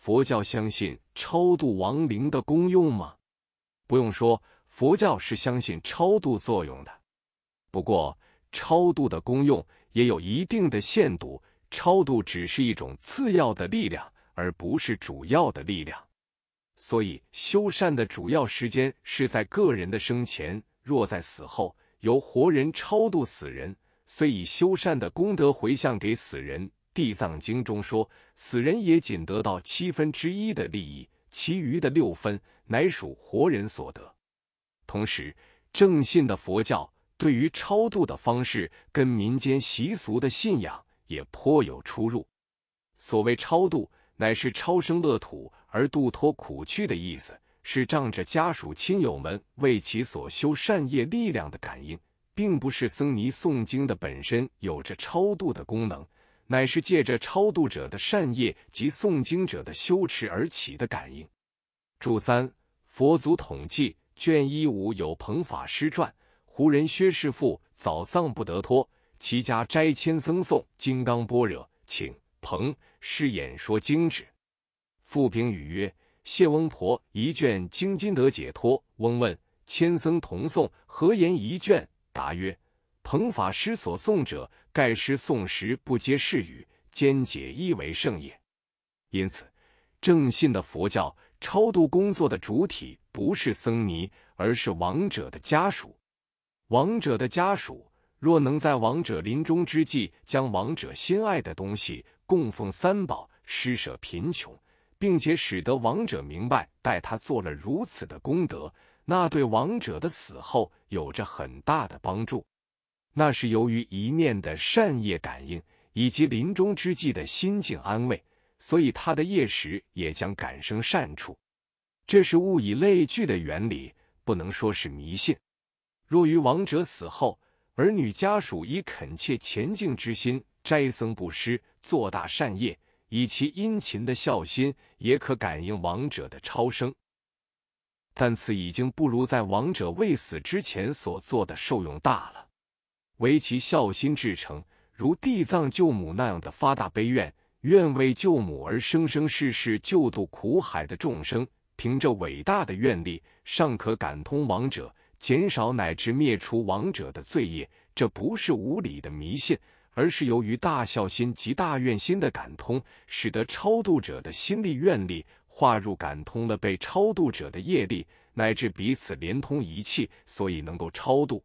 佛教相信超度亡灵的功用吗？不用说，佛教是相信超度作用的。不过，超度的功用也有一定的限度，超度只是一种次要的力量，而不是主要的力量。所以，修善的主要时间是在个人的生前；若在死后，由活人超度死人，虽以修善的功德回向给死人。地藏经中说，死人也仅得到七分之一的利益，其余的六分乃属活人所得。同时，正信的佛教对于超度的方式跟民间习俗的信仰也颇有出入。所谓超度，乃是超生乐土而度脱苦趣的意思，是仗着家属亲友们为其所修善业力量的感应，并不是僧尼诵经的本身有着超度的功能。乃是借着超度者的善业及诵经者的修持而起的感应。注三：佛祖统计卷一五有彭法师传，胡人薛师傅早丧不得脱，其家斋迁僧诵金刚般若，请彭师演说经旨。复评语曰：谢翁婆一卷经今得解脱。翁问：千僧同诵何言一卷？答曰：彭法师所诵者。盖师诵时不接是语，兼解意为圣也。因此，正信的佛教超度工作的主体不是僧尼，而是亡者的家属。亡者的家属若能在亡者临终之际，将亡者心爱的东西供奉三宝，施舍贫穷，并且使得亡者明白待他做了如此的功德，那对亡者的死后有着很大的帮助。那是由于一念的善业感应，以及临终之际的心境安慰，所以他的业识也将感生善处。这是物以类聚的原理，不能说是迷信。若于亡者死后，儿女家属以恳切虔敬之心斋僧布施，做大善业，以其殷勤的孝心，也可感应亡者的超生。但此已经不如在亡者未死之前所做的受用大了。唯其孝心至诚，如地藏救母那样的发大悲愿，愿为救母而生生世世救度苦海的众生，凭着伟大的愿力，尚可感通亡者，减少乃至灭除亡者的罪业。这不是无理的迷信，而是由于大孝心及大愿心的感通，使得超度者的心力愿力化入感通了被超度者的业力，乃至彼此连通一气，所以能够超度。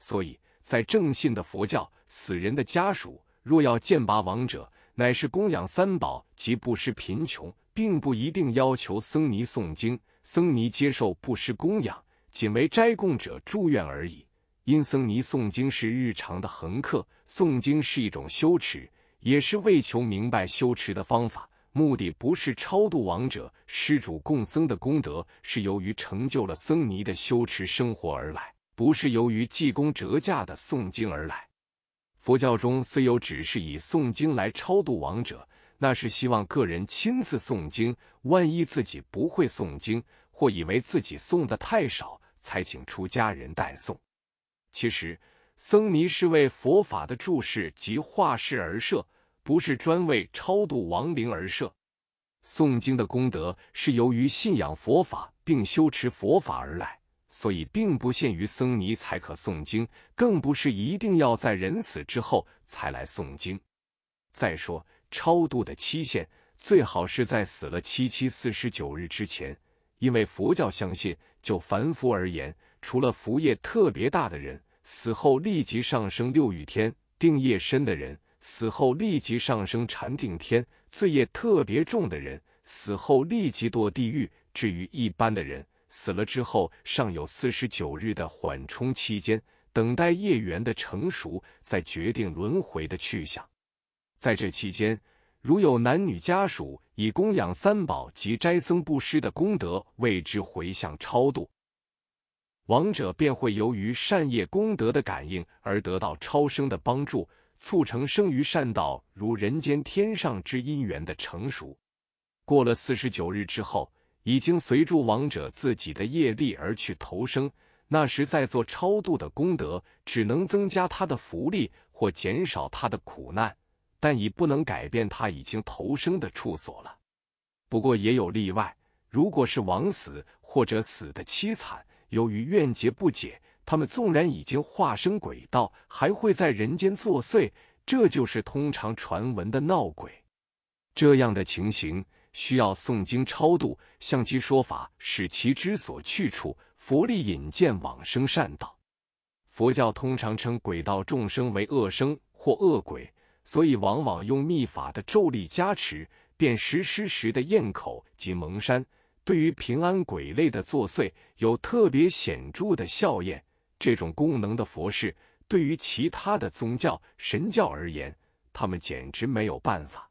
所以。在正信的佛教，死人的家属若要剑拔亡者，乃是供养三宝及布施贫穷，并不一定要求僧尼诵经，僧尼接受布施供养，仅为斋供者祝愿而已。因僧尼诵经是日常的恒课，诵经是一种修持，也是为求明白修持的方法，目的不是超度亡者、施主供僧的功德，是由于成就了僧尼的修持生活而来。不是由于济公折驾的诵经而来。佛教中虽有只是以诵经来超度亡者，那是希望个人亲自诵经。万一自己不会诵经，或以为自己诵的太少，才请出家人代诵。其实，僧尼是为佛法的注释及化世而设，不是专为超度亡灵而设。诵经的功德是由于信仰佛法并修持佛法而来。所以，并不限于僧尼才可诵经，更不是一定要在人死之后才来诵经。再说，超度的期限最好是在死了七七四十九日之前，因为佛教相信，就凡夫而言，除了福业特别大的人，死后立即上升六欲天；定业深的人，死后立即上升禅定天；罪业特别重的人，死后立即堕地狱。至于一般的人，死了之后，尚有四十九日的缓冲期间，等待业缘的成熟，再决定轮回的去向。在这期间，如有男女家属以供养三宝及斋僧布施的功德为之回向超度，亡者便会由于善业功德的感应而得到超生的帮助，促成生于善道如人间天上之因缘的成熟。过了四十九日之后。已经随住亡者自己的业力而去投生，那时再做超度的功德，只能增加他的福利或减少他的苦难，但已不能改变他已经投生的处所了。不过也有例外，如果是枉死或者死的凄惨，由于怨结不解，他们纵然已经化身鬼道，还会在人间作祟，这就是通常传闻的闹鬼。这样的情形需要诵经超度，向其说法，使其之所去处，佛力引荐往生善道。佛教通常称鬼道众生为恶生或恶鬼，所以往往用秘法的咒力加持。便实施时的咽口及蒙山，对于平安鬼类的作祟有特别显著的效验。这种功能的佛事，对于其他的宗教神教而言，他们简直没有办法。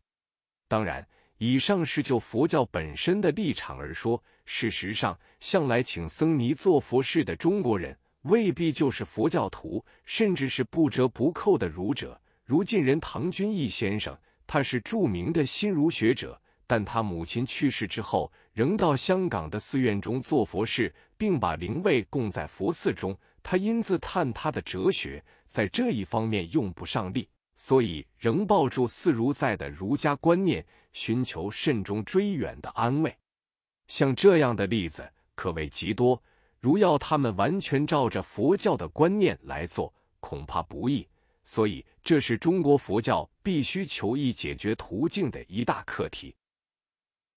当然，以上是就佛教本身的立场而说。事实上，向来请僧尼做佛事的中国人，未必就是佛教徒，甚至是不折不扣的儒者，如晋人唐君毅先生。他是著名的新儒学者，但他母亲去世之后，仍到香港的寺院中做佛事，并把灵位供在佛寺中。他因自叹他的哲学在这一方面用不上力，所以仍抱住似如在的儒家观念，寻求慎终追远的安慰。像这样的例子可谓极多，如要他们完全照着佛教的观念来做，恐怕不易。所以，这是中国佛教必须求一解决途径的一大课题。